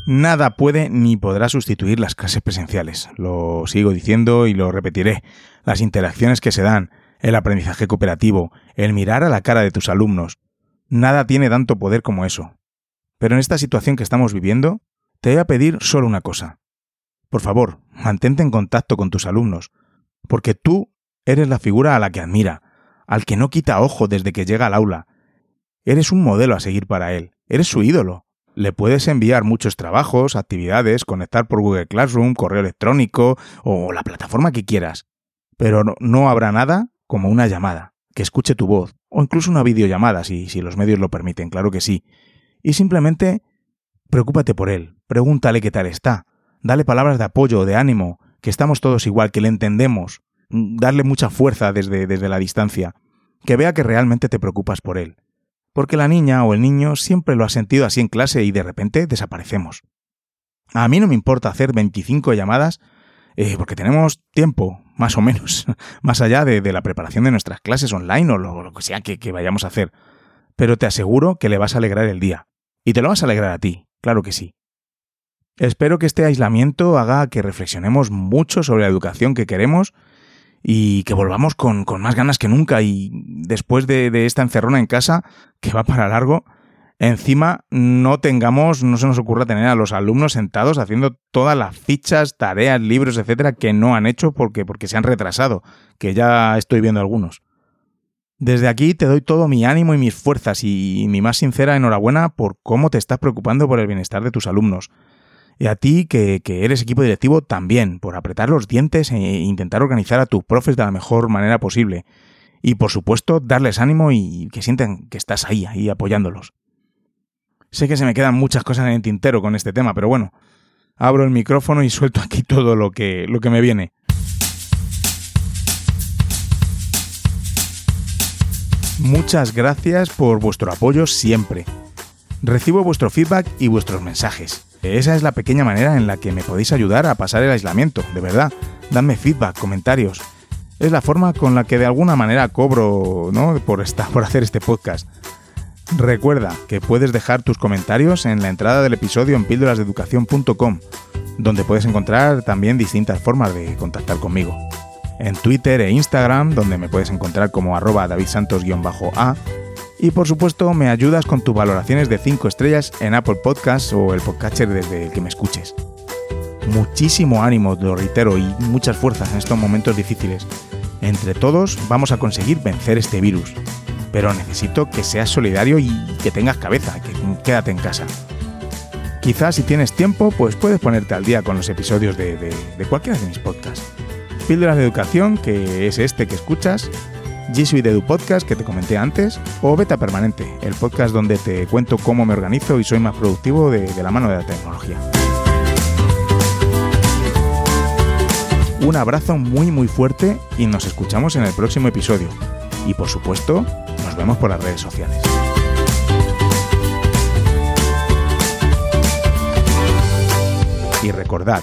Nada puede ni podrá sustituir las clases presenciales. Lo sigo diciendo y lo repetiré. Las interacciones que se dan, el aprendizaje cooperativo, el mirar a la cara de tus alumnos. Nada tiene tanto poder como eso. Pero en esta situación que estamos viviendo, te voy a pedir solo una cosa. Por favor, mantente en contacto con tus alumnos, porque tú eres la figura a la que admira, al que no quita ojo desde que llega al aula. Eres un modelo a seguir para él, eres su ídolo le puedes enviar muchos trabajos, actividades, conectar por Google Classroom, correo electrónico o la plataforma que quieras. Pero no, habrá nada como una llamada, que escuche tu voz, o incluso una videollamada, si, si los medios lo permiten, claro que sí. Y simplemente preocúpate por él, pregúntale qué tal está, dale palabras de apoyo, de ánimo, que estamos todos igual, que le entendemos, darle mucha fuerza desde, desde la distancia, que vea que realmente te preocupas por él porque la niña o el niño siempre lo ha sentido así en clase y de repente desaparecemos. A mí no me importa hacer 25 llamadas eh, porque tenemos tiempo, más o menos, más allá de, la preparación de nuestras clases online o lo, que sea que vayamos a hacer. Pero te aseguro que le vas a alegrar el día. Y te lo vas a alegrar a ti, claro que sí. Espero que este aislamiento haga que reflexionemos mucho sobre la educación que queremos y que volvamos con, más ganas que nunca y después de, de, esta encerrona en casa, que va para largo, encima no tengamos, no se nos ocurra tener a los alumnos sentados haciendo todas las fichas, tareas, libros, etcétera, que no han hecho porque, porque se han retrasado, que ya estoy viendo algunos. Desde aquí te doy todo mi ánimo y mis fuerzas y mi más sincera enhorabuena por cómo te estás preocupando por el bienestar de tus alumnos y a ti, que, eres equipo directivo, también, por apretar los dientes e intentar organizar a tus profes de la mejor manera posible. Y por supuesto, darles ánimo y que sientan que estás ahí, ahí apoyándolos. Sé que se me quedan muchas cosas en el tintero con este tema, pero bueno, abro el micrófono y suelto aquí todo lo que, lo que me viene. Muchas gracias por vuestro apoyo siempre. Recibo vuestro feedback y vuestros mensajes. Esa es la pequeña manera en la que me podéis ayudar a pasar el aislamiento, de verdad. Dadme feedback, comentarios. Es la forma con la que de alguna manera cobro, ¿no? Por, por hacer este podcast. Recuerda que puedes dejar tus comentarios en la entrada del episodio en píldorasdeeducación.com, donde puedes encontrar también distintas formas de contactar conmigo. En Twitter e Instagram, donde me puedes encontrar como arroba davidsantos-a, y por supuesto, me ayudas con tus valoraciones de 5 estrellas en Apple Podcasts o el podcatcher desde el que me escuches. Muchísimo ánimo, lo reitero, y muchas fuerzas en estos momentos difíciles. Entre todos vamos a conseguir vencer este virus. Pero necesito que seas solidario y que tengas cabeza, que quédate en casa. Quizás si tienes tiempo, pues puedes ponerte al día con los episodios de, de cualquiera de mis podcasts. Píldoras de Educación, que es este que escuchas, G Suite Edu Podcast que te comenté antes, o Beta Permanente, el podcast donde te cuento cómo me organizo y soy más productivo de, de la mano de la tecnología. Un abrazo muy muy fuerte y nos escuchamos en el próximo episodio. Y por supuesto, nos vemos por las redes sociales. Y recordad,